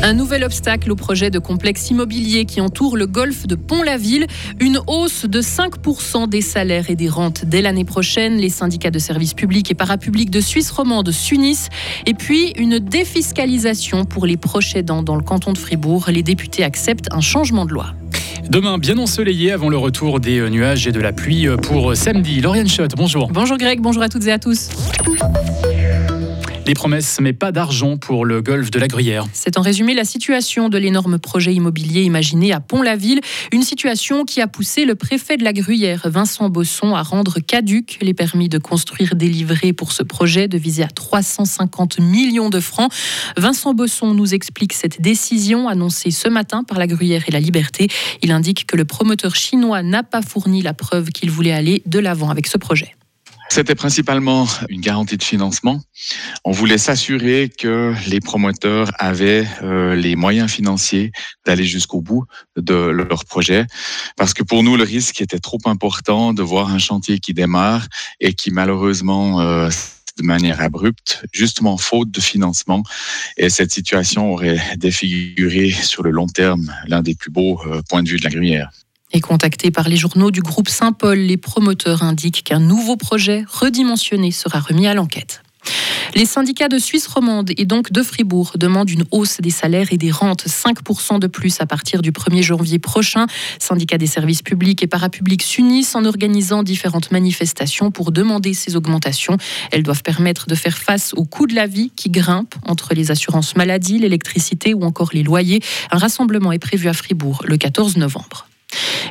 Un nouvel obstacle au projet de complexe immobilier qui entoure le golfe de Pont-la-Ville. Une hausse de 5% des salaires et des rentes dès l'année prochaine. Les syndicats de services publics et parapublics de Suisse romande s'unissent. Et puis une défiscalisation pour les proches aidants dans le canton de Fribourg. Les députés acceptent un changement de loi. Demain, bien ensoleillé avant le retour des nuages et de la pluie pour samedi. Lauriane Schott, bonjour. Bonjour Greg, bonjour à toutes et à tous. Des promesses, mais pas d'argent pour le golfe de la Gruyère. C'est en résumé la situation de l'énorme projet immobilier imaginé à Pont-la-Ville. Une situation qui a poussé le préfet de la Gruyère, Vincent Bosson, à rendre caduques les permis de construire délivrés pour ce projet de viser à 350 millions de francs. Vincent Bosson nous explique cette décision annoncée ce matin par la Gruyère et la Liberté. Il indique que le promoteur chinois n'a pas fourni la preuve qu'il voulait aller de l'avant avec ce projet. C'était principalement une garantie de financement. On voulait s'assurer que les promoteurs avaient euh, les moyens financiers d'aller jusqu'au bout de leur projet, parce que pour nous, le risque était trop important de voir un chantier qui démarre et qui malheureusement euh, de manière abrupte, justement faute de financement. Et cette situation aurait défiguré sur le long terme l'un des plus beaux euh, points de vue de la Gruyère. Et contactés par les journaux du groupe Saint-Paul, les promoteurs indiquent qu'un nouveau projet redimensionné sera remis à l'enquête. Les syndicats de Suisse romande et donc de Fribourg demandent une hausse des salaires et des rentes, 5% de plus à partir du 1er janvier prochain. Syndicats des services publics et parapublics s'unissent en organisant différentes manifestations pour demander ces augmentations. Elles doivent permettre de faire face au coût de la vie qui grimpe entre les assurances maladie, l'électricité ou encore les loyers. Un rassemblement est prévu à Fribourg le 14 novembre.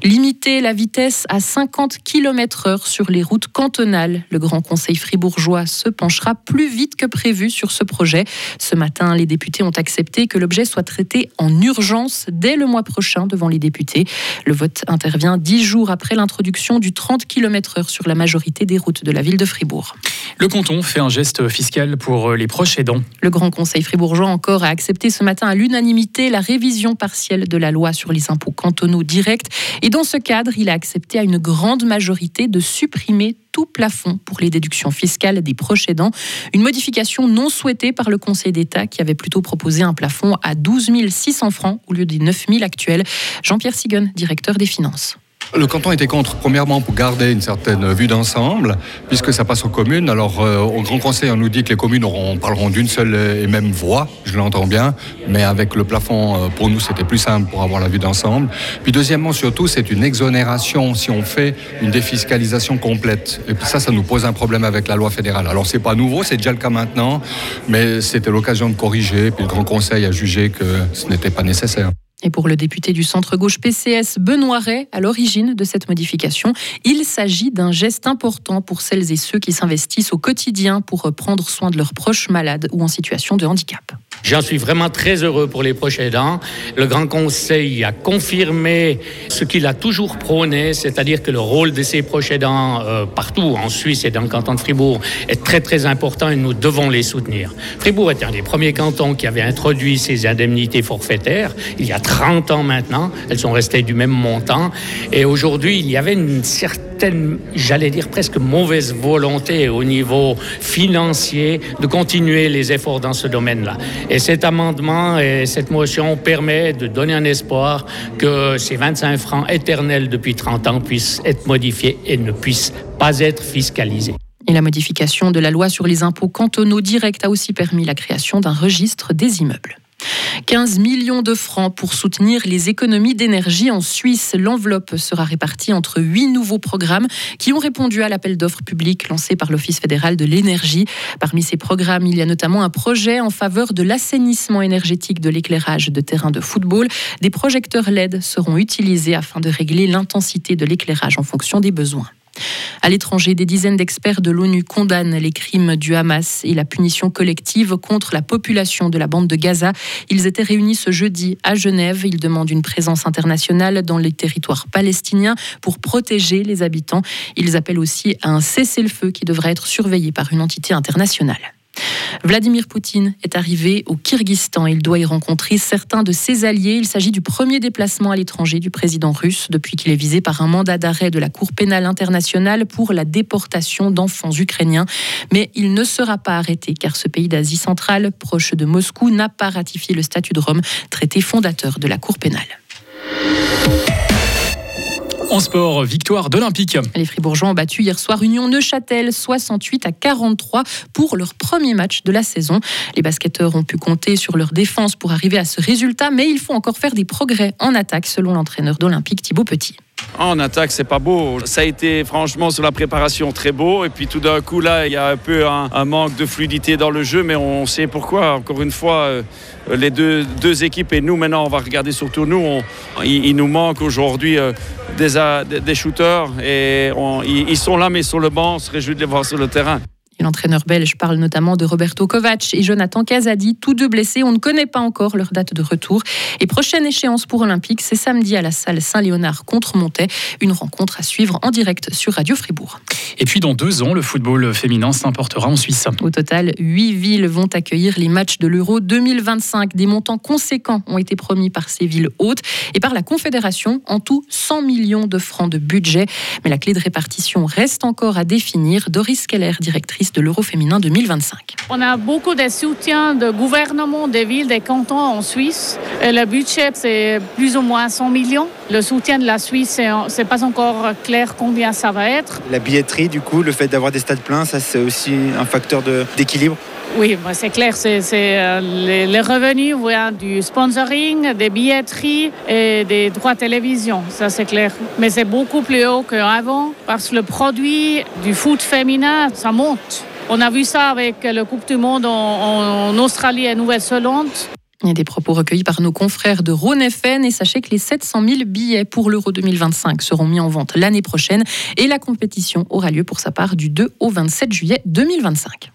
Limiter la vitesse à 50 km/h sur les routes cantonales. Le Grand Conseil fribourgeois se penchera plus vite que prévu sur ce projet. Ce matin, les députés ont accepté que l'objet soit traité en urgence dès le mois prochain devant les députés. Le vote intervient dix jours après l'introduction du 30 km/h sur la majorité des routes de la ville de Fribourg. Le canton fait un geste fiscal pour les proches aidants. Le Grand Conseil fribourgeois encore a accepté ce matin à l'unanimité la révision partielle de la loi sur les impôts cantonaux directs. Et dans ce cadre, il a accepté à une grande majorité de supprimer tout plafond pour les déductions fiscales des proches aidants. Une modification non souhaitée par le Conseil d'État qui avait plutôt proposé un plafond à 12 600 francs au lieu des 9 000 actuels. Jean-Pierre Sigon, directeur des finances. Le canton était contre, premièrement, pour garder une certaine vue d'ensemble, puisque ça passe aux communes. Alors, euh, au Grand Conseil, on nous dit que les communes auront, parleront d'une seule et même voix, je l'entends bien, mais avec le plafond, euh, pour nous, c'était plus simple pour avoir la vue d'ensemble. Puis, deuxièmement, surtout, c'est une exonération si on fait une défiscalisation complète. Et ça, ça nous pose un problème avec la loi fédérale. Alors, c'est pas nouveau, c'est déjà le cas maintenant, mais c'était l'occasion de corriger, puis le Grand Conseil a jugé que ce n'était pas nécessaire. Et pour le député du centre-gauche PCS, Benoît à l'origine de cette modification, il s'agit d'un geste important pour celles et ceux qui s'investissent au quotidien pour prendre soin de leurs proches malades ou en situation de handicap. J'en suis vraiment très heureux pour les proches aidants. Le Grand Conseil a confirmé ce qu'il a toujours prôné, c'est-à-dire que le rôle de ces proches aidants euh, partout en Suisse et dans le canton de Fribourg est très très important et nous devons les soutenir. Fribourg est un des premiers cantons qui avait introduit ces indemnités forfaitaires il y a 30 ans maintenant. Elles sont restées du même montant et aujourd'hui il y avait une certaine j'allais dire presque mauvaise volonté au niveau financier de continuer les efforts dans ce domaine-là. Et cet amendement et cette motion permet de donner un espoir que ces 25 francs éternels depuis 30 ans puissent être modifiés et ne puissent pas être fiscalisés. Et la modification de la loi sur les impôts cantonaux directs a aussi permis la création d'un registre des immeubles. 15 millions de francs pour soutenir les économies d'énergie en Suisse. L'enveloppe sera répartie entre huit nouveaux programmes qui ont répondu à l'appel d'offres public lancé par l'Office fédéral de l'énergie. Parmi ces programmes, il y a notamment un projet en faveur de l'assainissement énergétique de l'éclairage de terrains de football. Des projecteurs LED seront utilisés afin de régler l'intensité de l'éclairage en fonction des besoins. À l'étranger, des dizaines d'experts de l'ONU condamnent les crimes du Hamas et la punition collective contre la population de la bande de Gaza. Ils étaient réunis ce jeudi à Genève. Ils demandent une présence internationale dans les territoires palestiniens pour protéger les habitants. Ils appellent aussi à un cessez-le-feu qui devrait être surveillé par une entité internationale. Vladimir Poutine est arrivé au Kyrgyzstan. Il doit y rencontrer certains de ses alliés. Il s'agit du premier déplacement à l'étranger du président russe depuis qu'il est visé par un mandat d'arrêt de la Cour pénale internationale pour la déportation d'enfants ukrainiens. Mais il ne sera pas arrêté car ce pays d'Asie centrale, proche de Moscou, n'a pas ratifié le statut de Rome, traité fondateur de la Cour pénale. En sport, victoire d'Olympique. Les Fribourgeois ont battu hier soir Union Neuchâtel 68 à 43 pour leur premier match de la saison. Les basketteurs ont pu compter sur leur défense pour arriver à ce résultat, mais il faut encore faire des progrès en attaque selon l'entraîneur d'Olympique Thibaut Petit. En attaque, c'est pas beau. Ça a été franchement sur la préparation très beau. Et puis tout d'un coup, là, il y a un peu un, manque de fluidité dans le jeu, mais on sait pourquoi. Encore une fois, euh, les deux, deux équipes et nous, maintenant, on va regarder surtout nous. il, nous manque aujourd'hui des, des, shooters et ils, sont là, mais sur le banc, on se réjouit de les voir sur le terrain. L'entraîneur belge parle notamment de Roberto Kovac et Jonathan Casadi, tous deux blessés. On ne connaît pas encore leur date de retour. Et prochaine échéance pour Olympique, c'est samedi à la salle Saint-Léonard contre Montais. Une rencontre à suivre en direct sur Radio Fribourg. Et puis dans deux ans, le football féminin s'importera en Suisse. Au total, huit villes vont accueillir les matchs de l'Euro 2025. Des montants conséquents ont été promis par ces villes hautes et par la Confédération. En tout, 100 millions de francs de budget. Mais la clé de répartition reste encore à définir. Doris Keller, directrice de l'Euro féminin 2025. On a beaucoup de soutien de gouvernement des villes, des cantons en Suisse. Et le budget, c'est plus ou moins 100 millions. Le soutien de la Suisse, c'est pas encore clair combien ça va être. La billetterie, du coup, le fait d'avoir des stades pleins, ça c'est aussi un facteur d'équilibre. Oui, c'est clair, c'est euh, les, revenus du sponsoring, des billetteries et des droits télévision, ça c'est clair. Mais c'est beaucoup plus haut qu'avant parce que le produit du foot féminin, ça monte. On a vu ça avec le Coupe du Monde en, Australie et Nouvelle-Zélande. Il y a des propos recueillis par nos confrères de Rhône FN et sachez que les 700 000 billets pour l'Euro 2025 seront mis en vente l'année prochaine et la compétition aura lieu pour sa part du 2 au 27 juillet 2025.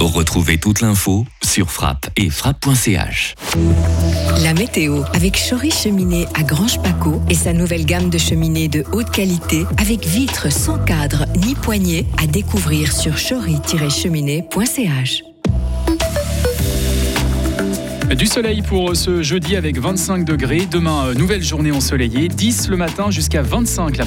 Retrouvez toute l'info sur frappe et frappe.ch. La météo avec Chory Cheminée à Grange Paco et sa nouvelle gamme de cheminées de haute qualité avec vitres sans cadre ni poignée à découvrir sur chory-cheminée.ch. Du soleil pour ce jeudi avec 25 degrés. Demain, nouvelle journée ensoleillée. 10 le matin jusqu'à 25 l'après-midi.